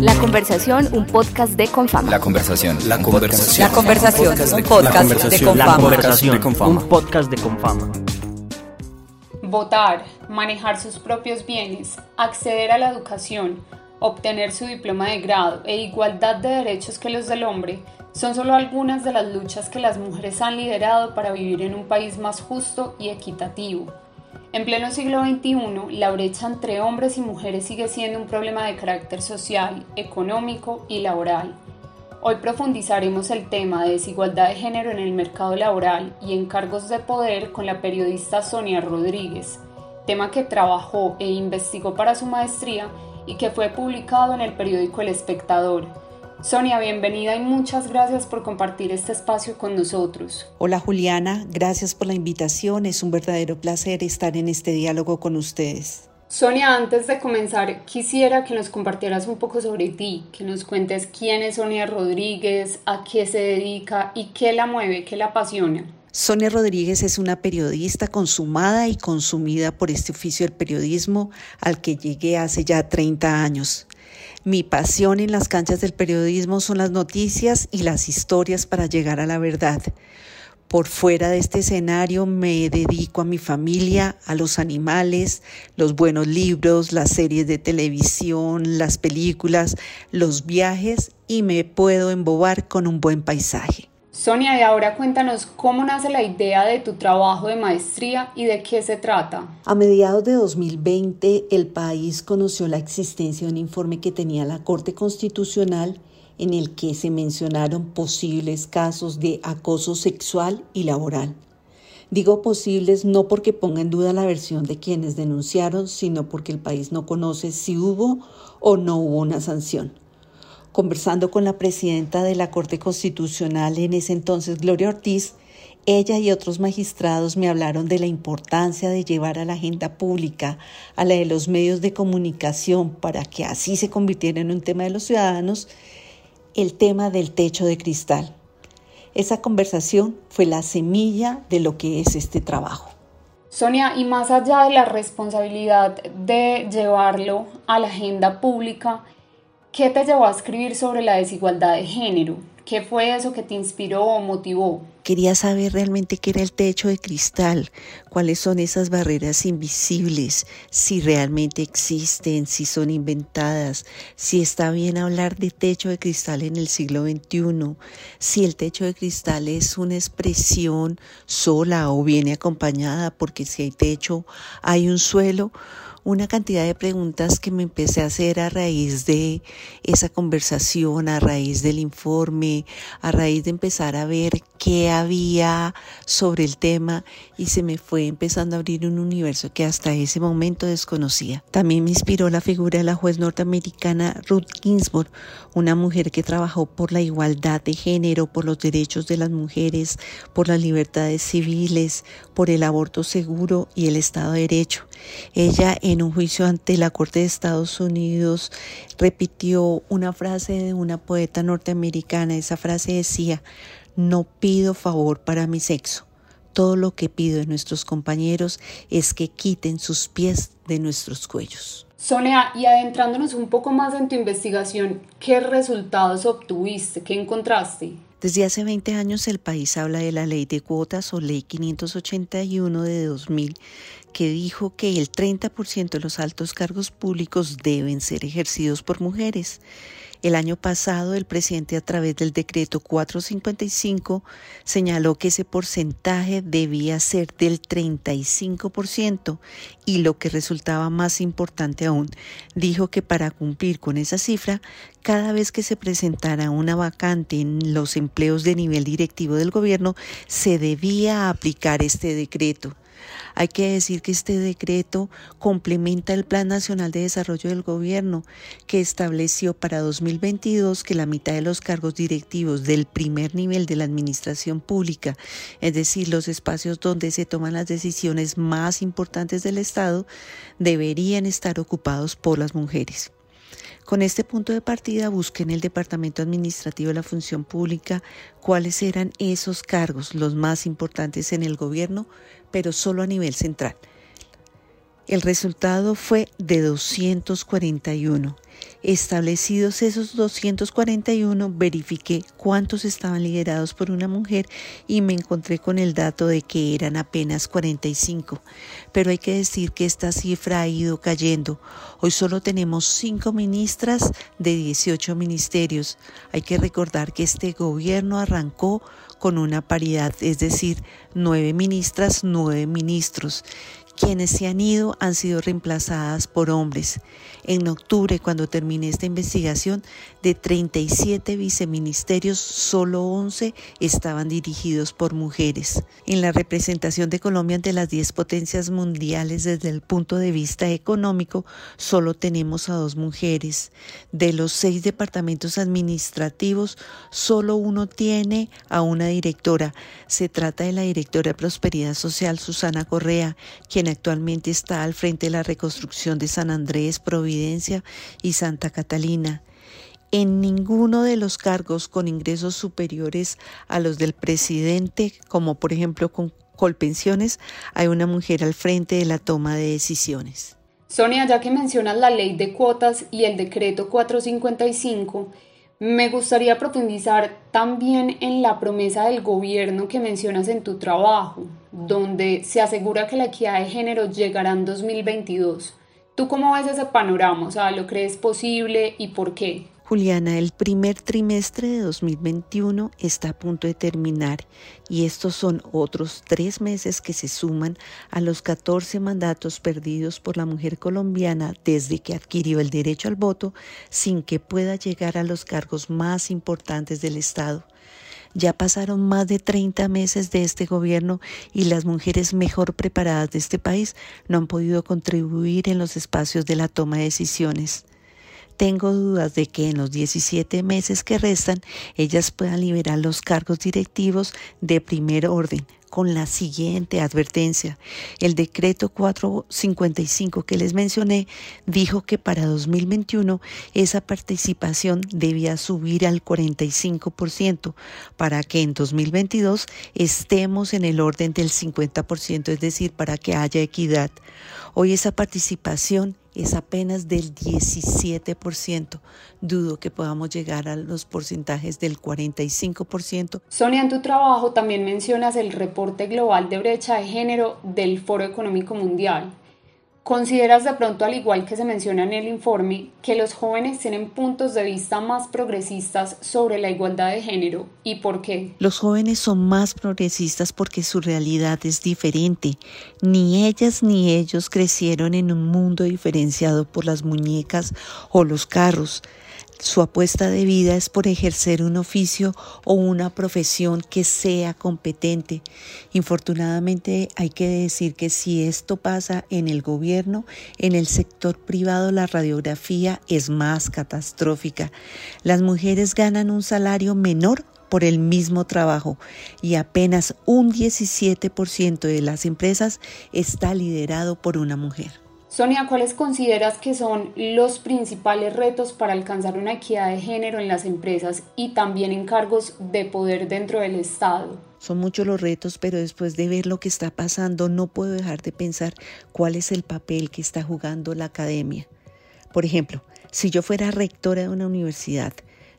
La conversación, un podcast de Confama. La conversación. La conversación. La conversación, un podcast de Confama. La conversación, un podcast de Confama. Votar, manejar sus propios bienes, acceder a la educación, obtener su diploma de grado e igualdad de derechos que los del hombre son solo algunas de las luchas que las mujeres han liderado para vivir en un país más justo y equitativo. En pleno siglo XXI, la brecha entre hombres y mujeres sigue siendo un problema de carácter social, económico y laboral. Hoy profundizaremos el tema de desigualdad de género en el mercado laboral y en cargos de poder con la periodista Sonia Rodríguez, tema que trabajó e investigó para su maestría y que fue publicado en el periódico El Espectador. Sonia, bienvenida y muchas gracias por compartir este espacio con nosotros. Hola Juliana, gracias por la invitación. Es un verdadero placer estar en este diálogo con ustedes. Sonia, antes de comenzar, quisiera que nos compartieras un poco sobre ti, que nos cuentes quién es Sonia Rodríguez, a qué se dedica y qué la mueve, qué la apasiona. Sonia Rodríguez es una periodista consumada y consumida por este oficio del periodismo al que llegué hace ya 30 años. Mi pasión en las canchas del periodismo son las noticias y las historias para llegar a la verdad. Por fuera de este escenario me dedico a mi familia, a los animales, los buenos libros, las series de televisión, las películas, los viajes y me puedo embobar con un buen paisaje. Sonia, y ahora cuéntanos cómo nace la idea de tu trabajo de maestría y de qué se trata. A mediados de 2020, el país conoció la existencia de un informe que tenía la Corte Constitucional en el que se mencionaron posibles casos de acoso sexual y laboral. Digo posibles no porque ponga en duda la versión de quienes denunciaron, sino porque el país no conoce si hubo o no hubo una sanción conversando con la presidenta de la Corte Constitucional en ese entonces, Gloria Ortiz, ella y otros magistrados me hablaron de la importancia de llevar a la agenda pública, a la de los medios de comunicación, para que así se convirtiera en un tema de los ciudadanos, el tema del techo de cristal. Esa conversación fue la semilla de lo que es este trabajo. Sonia, y más allá de la responsabilidad de llevarlo a la agenda pública, ¿Qué te llevó a escribir sobre la desigualdad de género? ¿Qué fue eso que te inspiró o motivó? Quería saber realmente qué era el techo de cristal, cuáles son esas barreras invisibles, si realmente existen, si son inventadas, si está bien hablar de techo de cristal en el siglo XXI, si el techo de cristal es una expresión sola o viene acompañada, porque si hay techo hay un suelo una cantidad de preguntas que me empecé a hacer a raíz de esa conversación, a raíz del informe, a raíz de empezar a ver qué había sobre el tema y se me fue empezando a abrir un universo que hasta ese momento desconocía. También me inspiró la figura de la juez norteamericana Ruth Ginsburg, una mujer que trabajó por la igualdad de género, por los derechos de las mujeres, por las libertades civiles, por el aborto seguro y el Estado de Derecho. Ella en un juicio ante la Corte de Estados Unidos repitió una frase de una poeta norteamericana. Esa frase decía, no pido favor para mi sexo. Todo lo que pido de nuestros compañeros es que quiten sus pies de nuestros cuellos. Sonia, y adentrándonos un poco más en tu investigación, ¿qué resultados obtuviste? ¿Qué encontraste? Desde hace 20 años el país habla de la ley de cuotas o ley 581 de 2000 que dijo que el 30% de los altos cargos públicos deben ser ejercidos por mujeres. El año pasado, el presidente a través del decreto 455 señaló que ese porcentaje debía ser del 35% y lo que resultaba más importante aún, dijo que para cumplir con esa cifra, cada vez que se presentara una vacante en los empleos de nivel directivo del gobierno, se debía aplicar este decreto. Hay que decir que este decreto complementa el Plan Nacional de Desarrollo del Gobierno, que estableció para 2022 que la mitad de los cargos directivos del primer nivel de la administración pública, es decir, los espacios donde se toman las decisiones más importantes del Estado, deberían estar ocupados por las mujeres. Con este punto de partida busqué en el Departamento Administrativo de la Función Pública cuáles eran esos cargos, los más importantes en el gobierno, pero solo a nivel central. El resultado fue de 241 Establecidos esos 241, verifiqué cuántos estaban liderados por una mujer y me encontré con el dato de que eran apenas 45. Pero hay que decir que esta cifra ha ido cayendo. Hoy solo tenemos 5 ministras de 18 ministerios. Hay que recordar que este gobierno arrancó con una paridad, es decir, 9 ministras, 9 ministros. Quienes se han ido han sido reemplazadas por hombres. En octubre, cuando termine esta investigación, de 37 viceministerios, solo 11 estaban dirigidos por mujeres. En la representación de Colombia ante las 10 potencias mundiales desde el punto de vista económico, solo tenemos a dos mujeres. De los seis departamentos administrativos, solo uno tiene a una directora. Se trata de la directora de Prosperidad Social, Susana Correa, actualmente está al frente de la reconstrucción de San Andrés, Providencia y Santa Catalina. En ninguno de los cargos con ingresos superiores a los del presidente, como por ejemplo con Colpensiones, hay una mujer al frente de la toma de decisiones. Sonia, ya que mencionas la ley de cuotas y el decreto 455, me gustaría profundizar también en la promesa del gobierno que mencionas en tu trabajo, donde se asegura que la equidad de género llegará en 2022. ¿Tú cómo ves ese panorama? O sea, ¿lo crees posible y por qué? Juliana, el primer trimestre de 2021 está a punto de terminar y estos son otros tres meses que se suman a los 14 mandatos perdidos por la mujer colombiana desde que adquirió el derecho al voto sin que pueda llegar a los cargos más importantes del Estado. Ya pasaron más de 30 meses de este gobierno y las mujeres mejor preparadas de este país no han podido contribuir en los espacios de la toma de decisiones. Tengo dudas de que en los 17 meses que restan ellas puedan liberar los cargos directivos de primer orden con la siguiente advertencia. El decreto 455 que les mencioné dijo que para 2021 esa participación debía subir al 45% para que en 2022 estemos en el orden del 50%, es decir, para que haya equidad. Hoy esa participación es apenas del 17%. Dudo que podamos llegar a los porcentajes del 45%. Sonia, en tu trabajo también mencionas el reporte global de brecha de género del Foro Económico Mundial. ¿Consideras de pronto, al igual que se menciona en el informe, que los jóvenes tienen puntos de vista más progresistas sobre la igualdad de género y por qué? Los jóvenes son más progresistas porque su realidad es diferente. Ni ellas ni ellos crecieron en un mundo diferenciado por las muñecas o los carros. Su apuesta de vida es por ejercer un oficio o una profesión que sea competente. Infortunadamente hay que decir que si esto pasa en el gobierno, en el sector privado la radiografía es más catastrófica. Las mujeres ganan un salario menor por el mismo trabajo y apenas un 17% de las empresas está liderado por una mujer. Sonia, ¿cuáles consideras que son los principales retos para alcanzar una equidad de género en las empresas y también en cargos de poder dentro del Estado? Son muchos los retos, pero después de ver lo que está pasando, no puedo dejar de pensar cuál es el papel que está jugando la academia. Por ejemplo, si yo fuera rectora de una universidad,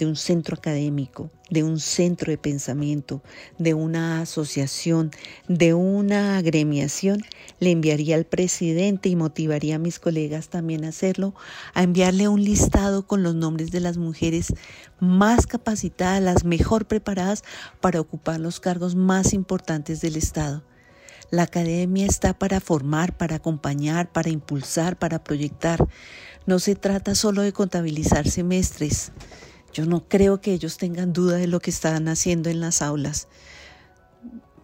de un centro académico, de un centro de pensamiento, de una asociación, de una agremiación, le enviaría al presidente y motivaría a mis colegas también a hacerlo, a enviarle un listado con los nombres de las mujeres más capacitadas, las mejor preparadas para ocupar los cargos más importantes del Estado. La academia está para formar, para acompañar, para impulsar, para proyectar. No se trata solo de contabilizar semestres. Yo no creo que ellos tengan duda de lo que están haciendo en las aulas.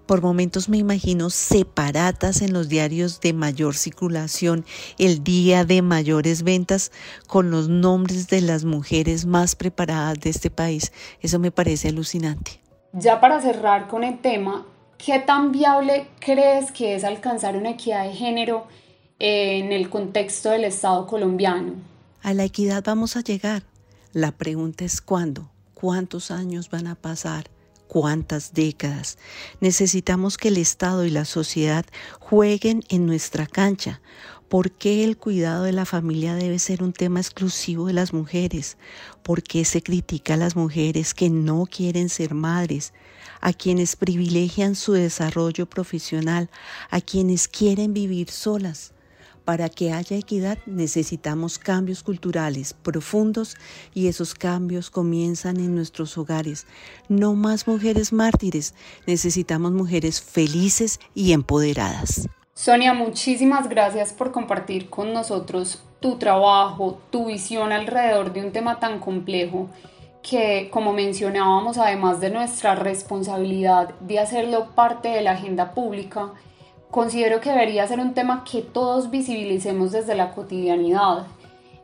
Por momentos me imagino separatas en los diarios de mayor circulación, el día de mayores ventas, con los nombres de las mujeres más preparadas de este país. Eso me parece alucinante. Ya para cerrar con el tema, ¿qué tan viable crees que es alcanzar una equidad de género en el contexto del Estado colombiano? A la equidad vamos a llegar. La pregunta es cuándo, cuántos años van a pasar, cuántas décadas. Necesitamos que el Estado y la sociedad jueguen en nuestra cancha, ¿Por qué el cuidado de la familia debe ser un tema exclusivo de las mujeres? ¿Por qué se critica a las mujeres que no quieren ser madres? A quienes privilegian su desarrollo profesional, a quienes quieren vivir solas. Para que haya equidad necesitamos cambios culturales profundos y esos cambios comienzan en nuestros hogares. No más mujeres mártires, necesitamos mujeres felices y empoderadas. Sonia, muchísimas gracias por compartir con nosotros tu trabajo, tu visión alrededor de un tema tan complejo que, como mencionábamos, además de nuestra responsabilidad de hacerlo parte de la agenda pública, considero que debería ser un tema que todos visibilicemos desde la cotidianidad,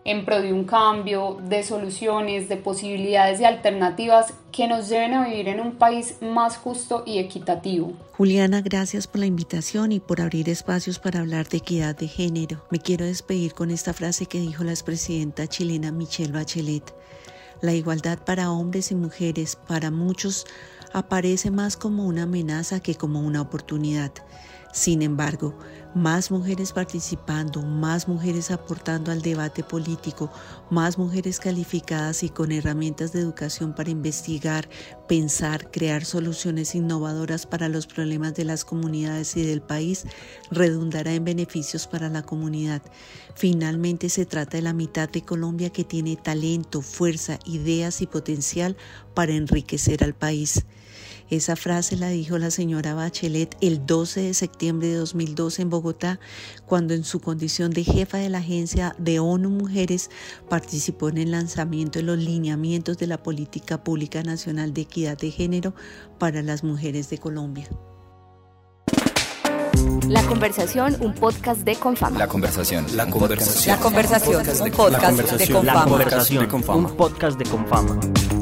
en pro de un cambio, de soluciones, de posibilidades y alternativas que nos lleven a vivir en un país más justo y equitativo. Juliana, gracias por la invitación y por abrir espacios para hablar de equidad de género. Me quiero despedir con esta frase que dijo la expresidenta chilena Michelle Bachelet. La igualdad para hombres y mujeres para muchos aparece más como una amenaza que como una oportunidad. Sin embargo, más mujeres participando, más mujeres aportando al debate político, más mujeres calificadas y con herramientas de educación para investigar, pensar, crear soluciones innovadoras para los problemas de las comunidades y del país, redundará en beneficios para la comunidad. Finalmente se trata de la mitad de Colombia que tiene talento, fuerza, ideas y potencial para enriquecer al país. Esa frase la dijo la señora Bachelet el 12 de septiembre de 2012 en Bogotá, cuando en su condición de jefa de la Agencia de ONU Mujeres participó en el lanzamiento de los lineamientos de la Política Pública Nacional de Equidad de Género para las mujeres de Colombia. La conversación, un podcast de Confama. La conversación. La conversación. La conversación, un podcast de Confama. La conversación, un podcast de Confama